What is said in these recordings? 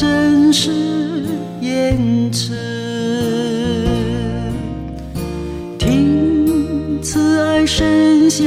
真实言辞，听慈爱声响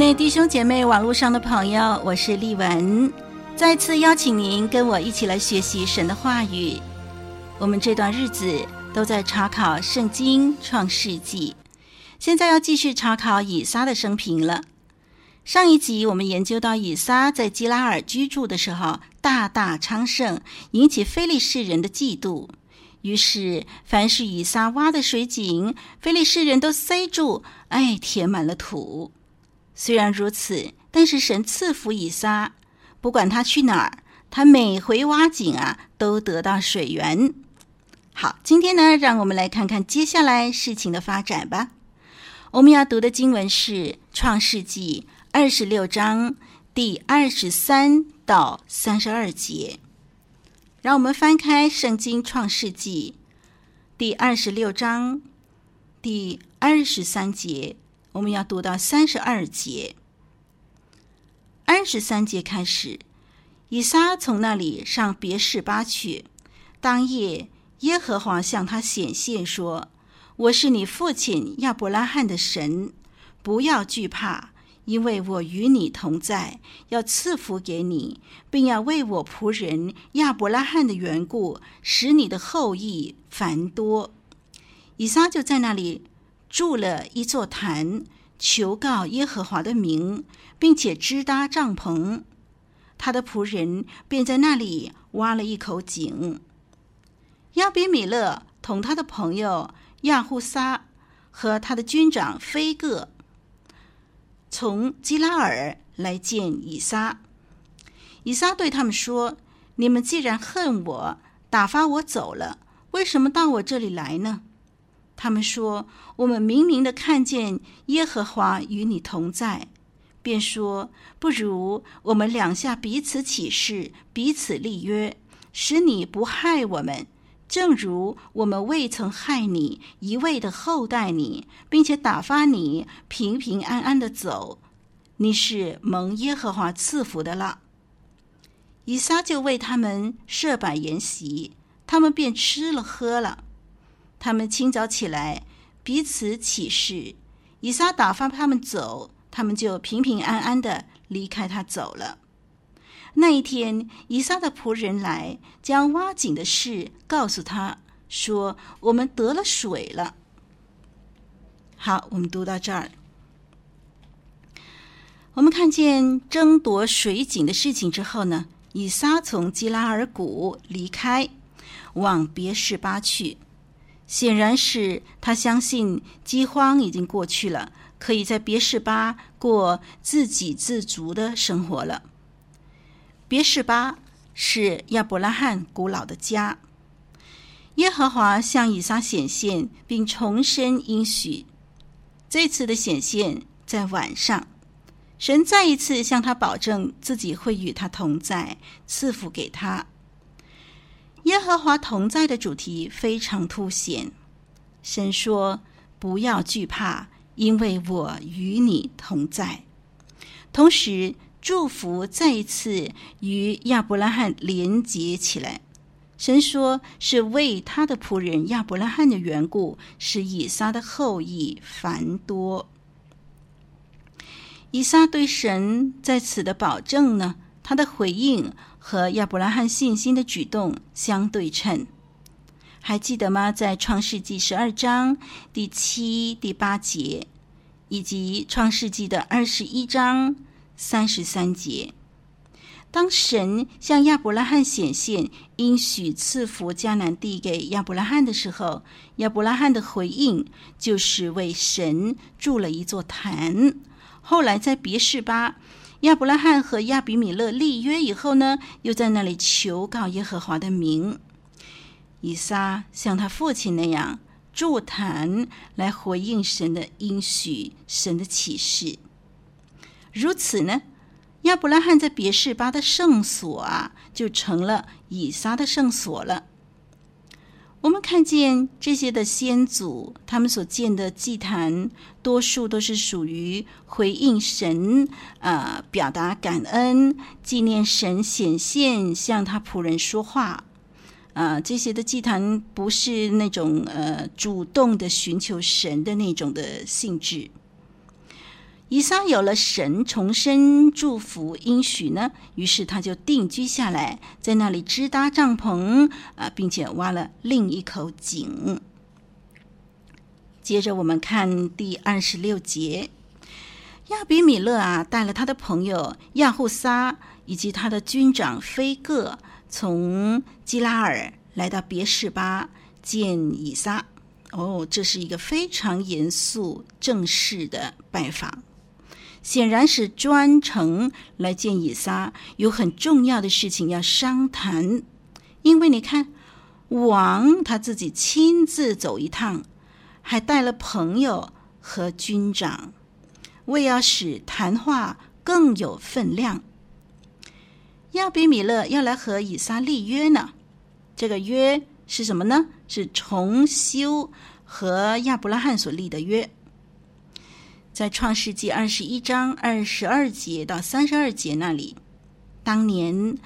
内弟兄姐妹，网络上的朋友，我是丽文，再次邀请您跟我一起来学习神的话语。我们这段日子都在查考圣经创世纪，现在要继续查考以撒的生平了。上一集我们研究到以撒在基拉尔居住的时候，大大昌盛，引起非利士人的嫉妒，于是凡是以撒挖的水井，非利士人都塞住，哎，填满了土。虽然如此，但是神赐福以撒，不管他去哪儿，他每回挖井啊，都得到水源。好，今天呢，让我们来看看接下来事情的发展吧。我们要读的经文是《创世纪》二十六章第二十三到三十二节。让我们翻开圣经《创世纪》第二十六章第二十三节。我们要读到三十二节，二十三节开始，以撒从那里上别是巴去。当夜，耶和华向他显现说：“我是你父亲亚伯拉罕的神，不要惧怕，因为我与你同在，要赐福给你，并要为我仆人亚伯拉罕的缘故，使你的后裔繁多。”以撒就在那里。筑了一座坛，求告耶和华的名，并且支搭帐篷。他的仆人便在那里挖了一口井。亚比米勒同他的朋友亚户撒和他的军长非各从基拉尔来见以撒。以撒对他们说：“你们既然恨我，打发我走了，为什么到我这里来呢？”他们说：“我们明明的看见耶和华与你同在，便说不如我们两下彼此起誓，彼此立约，使你不害我们，正如我们未曾害你，一味的厚待你，并且打发你平平安安的走。你是蒙耶和华赐福的了。”以撒就为他们设摆筵席，他们便吃了喝了。他们清早起来，彼此起誓。以撒打发他们走，他们就平平安安的离开他走了。那一天，以撒的仆人来，将挖井的事告诉他，说：“我们得了水了。”好，我们读到这儿。我们看见争夺水井的事情之后呢，以撒从基拉尔谷离开，往别是巴去。显然是他相信饥荒已经过去了，可以在别是巴过自给自足的生活了。别是巴是亚伯拉罕古老的家。耶和华向以撒显现，并重申应许。这次的显现在晚上，神再一次向他保证自己会与他同在，赐福给他。耶和华同在的主题非常凸显。神说：“不要惧怕，因为我与你同在。”同时，祝福再一次与亚伯拉罕连接起来。神说：“是为他的仆人亚伯拉罕的缘故，使以撒的后裔繁多。”以撒对神在此的保证呢，他的回应和亚伯拉罕信心的举动相对称，还记得吗？在创世纪十二章第七、第八节，以及创世纪的二十一章三十三节，当神向亚伯拉罕显现，应许赐福迦南地给亚伯拉罕的时候，亚伯拉罕的回应就是为神筑了一座坛。后来在别是巴，亚伯拉罕和亚比米勒立约以后呢，又在那里求告耶和华的名。以撒像他父亲那样助坛来回应神的应许、神的启示。如此呢，亚伯拉罕在别是巴的圣所啊，就成了以撒的圣所了。我们看见这些的先祖，他们所建的祭坛，多数都是属于回应神，呃，表达感恩、纪念神显现、向他仆人说话，啊、呃，这些的祭坛不是那种呃主动的寻求神的那种的性质。以撒有了神重生祝福应许呢，于是他就定居下来，在那里支搭帐篷啊，并且挖了另一口井。接着我们看第二十六节，亚比米勒啊，带了他的朋友亚户撒以及他的军长非各，从基拉尔来到别是巴见以撒。哦，这是一个非常严肃正式的拜访。显然是专程来见以撒，有很重要的事情要商谈。因为你看，王他自己亲自走一趟，还带了朋友和军长，为要使谈话更有分量。亚比米勒要来和以撒立约呢，这个约是什么呢？是重修和亚伯拉罕所立的约。在创世纪二十一章二十二节到三十二节那里，当年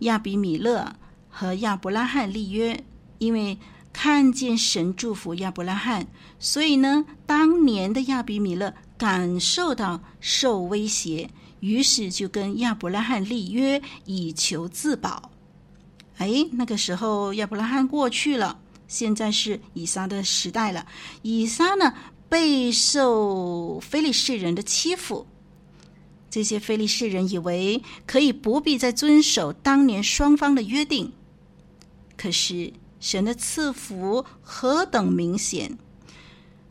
亚比米勒和亚伯拉罕立约，因为看见神祝福亚伯拉罕，所以呢，当年的亚比米勒感受到受威胁，于是就跟亚伯拉罕立约，以求自保。哎，那个时候亚伯拉罕过去了，现在是以撒的时代了。以撒呢，备受非利士人的欺负，这些非利士人以为可以不必再遵守当年双方的约定。可是神的赐福何等明显！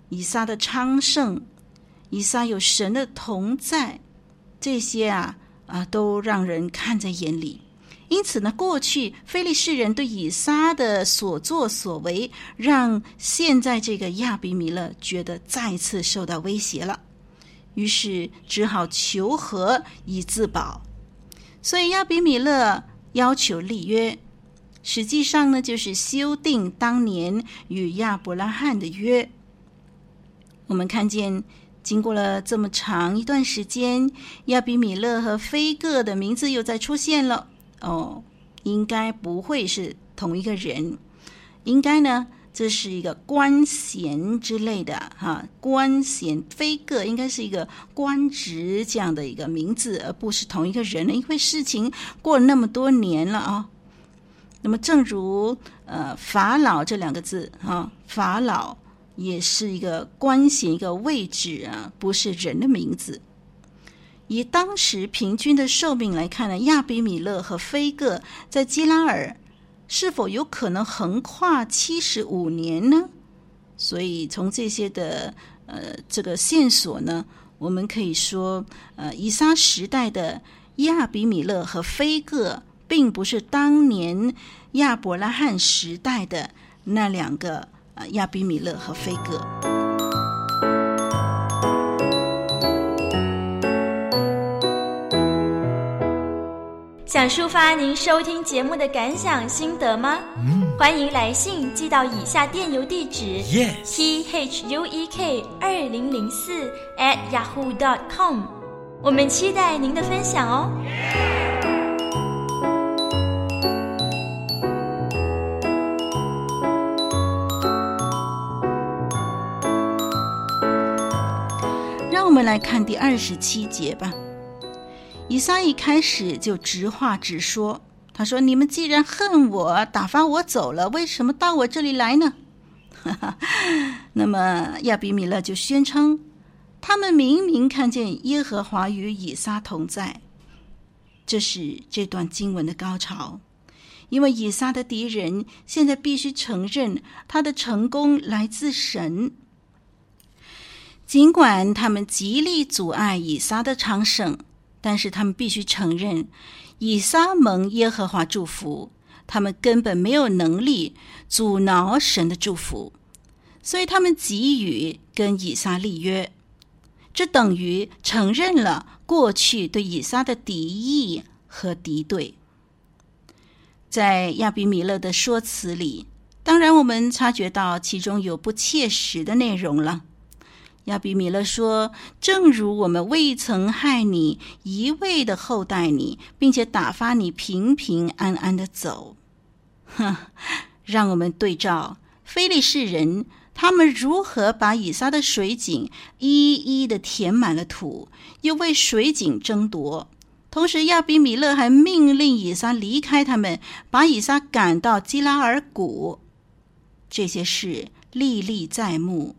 以撒的昌盛，以撒有神的同在，这些啊啊都让人看在眼里。因此呢，过去非利士人对以撒的所作所为，让现在这个亚比米勒觉得再次受到威胁了，于是只好求和以自保。所以亚比米勒要求立约，实际上呢，就是修订当年与亚伯拉罕的约。我们看见，经过了这么长一段时间，亚比米勒和非各的名字又再出现了。哦，应该不会是同一个人，应该呢，这是一个官衔之类的哈、官衔非个应该是一个官职这样的一个名字，而不是同一个人。因为事情过了那么多年了啊。那么，正如呃法老这两个字啊，法老也是一个官衔一个位置啊，不是人的名字。以当时平均的寿命来看呢，亚比米勒和非各在基拉尔是否有可能横跨七十五年呢？所以从这些的呃这个线索呢，我们可以说，呃以撒时代的亚比米勒和非各，并不是当年亚伯拉罕时代的那两个呃亚比米勒和非各。想抒发您收听节目的感想心得吗？嗯，欢迎来信寄到以下电邮地址，yes，t h u e k 二零零四 at yahoo dot com。我们期待您的分享哦。让我们来看第二十七节吧。以撒一开始就直话直说，他说：“你们既然恨我，打发我走了，为什么到我这里来呢？” 那么亚比米勒就宣称，他们明明看见耶和华与以撒同在。这是这段经文的高潮，因为以撒的敌人现在必须承认他的成功来自神，尽管他们极力阻碍以撒的昌盛。但是他们必须承认，以撒蒙耶和华祝福，他们根本没有能力阻挠神的祝福，所以他们给予跟以撒立约，这等于承认了过去对以撒的敌意和敌对。在亚比米勒的说辞里，当然我们察觉到其中有不切实的内容了。亚比米勒说：“正如我们未曾害你，一味的厚待你，并且打发你平平安安的走。”哼，让我们对照非利士人，他们如何把以撒的水井一一的填满了土，又为水井争夺。同时，亚比米勒还命令以撒离开他们，把以撒赶到基拉尔谷。这些事历历在目。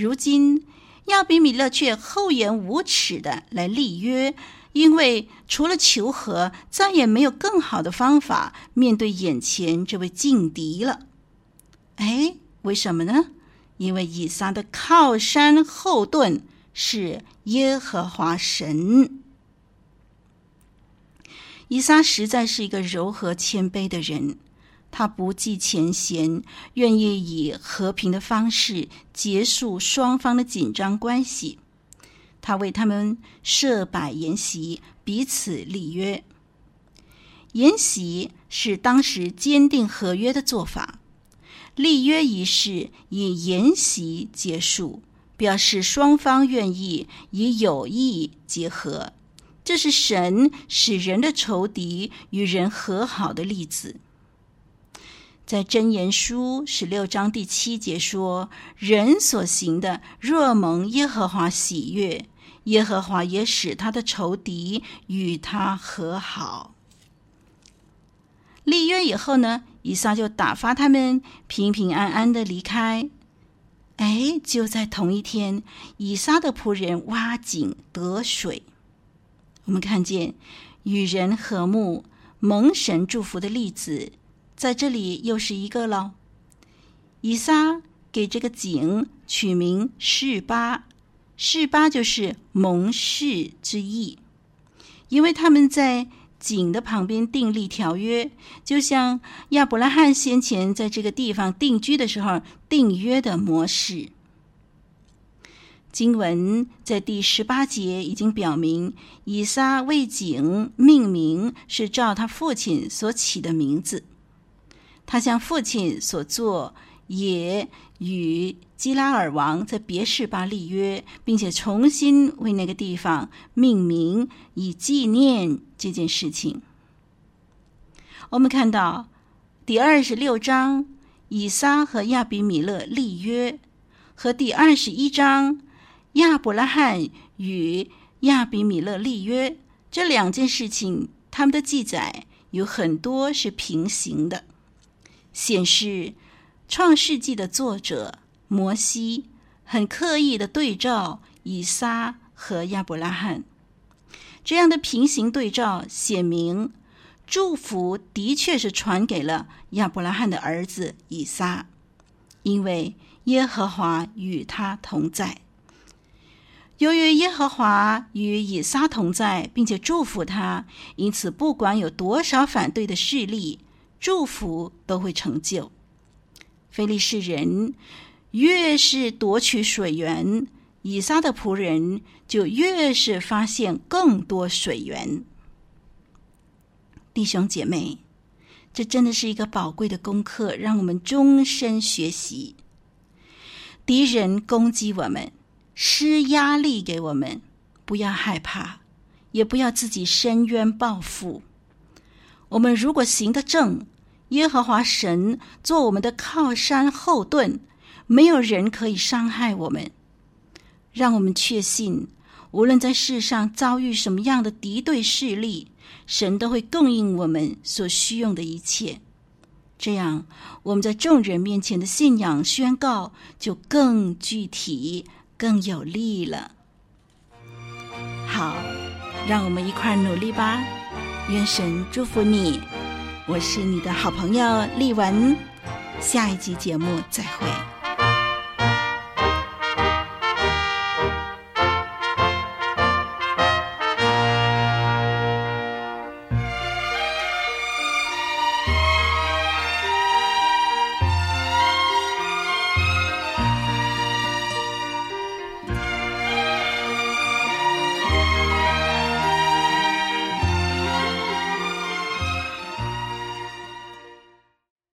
如今，亚比米勒却厚颜无耻的来立约，因为除了求和，再也没有更好的方法面对眼前这位劲敌了。哎，为什么呢？因为以撒的靠山后盾是耶和华神。以撒实在是一个柔和谦卑的人。他不计前嫌，愿意以和平的方式结束双方的紧张关系。他为他们设摆筵席，彼此立约。筵席是当时坚定合约的做法，立约仪式以筵席结束，表示双方愿意以友谊结合。这是神使人的仇敌与人和好的例子。在箴言书十六章第七节说：“人所行的，若蒙耶和华喜悦，耶和华也使他的仇敌与他和好。”立约以后呢，以撒就打发他们平平安安的离开。哎，就在同一天，以撒的仆人挖井得水。我们看见与人和睦、蒙神祝福的例子。在这里又是一个了。以撒给这个井取名示巴，示巴就是蒙示之意，因为他们在井的旁边订立条约，就像亚伯拉罕先前在这个地方定居的时候订约的模式。经文在第十八节已经表明，以撒为井命名是照他父亲所起的名字。他像父亲所做，也与基拉尔王在别是巴立约，并且重新为那个地方命名，以纪念这件事情。我们看到第二十六章，以撒和亚比米勒立约，和第二十一章，亚伯拉罕与亚比米勒立约，这两件事情，他们的记载有很多是平行的。显示《创世纪》的作者摩西很刻意的对照以撒和亚伯拉罕，这样的平行对照显明祝福的确是传给了亚伯拉罕的儿子以撒，因为耶和华与他同在。由于耶和华与以撒同在，并且祝福他，因此不管有多少反对的势力。祝福都会成就。非利士人越是夺取水源，以撒的仆人就越是发现更多水源。弟兄姐妹，这真的是一个宝贵的功课，让我们终身学习。敌人攻击我们，施压力给我们，不要害怕，也不要自己伸冤报复。我们如果行得正，耶和华神做我们的靠山后盾，没有人可以伤害我们。让我们确信，无论在世上遭遇什么样的敌对势力，神都会供应我们所需用的一切。这样，我们在众人面前的信仰宣告就更具体、更有力了。好，让我们一块努力吧。愿神祝福你。我是你的好朋友丽文，下一集节目再会。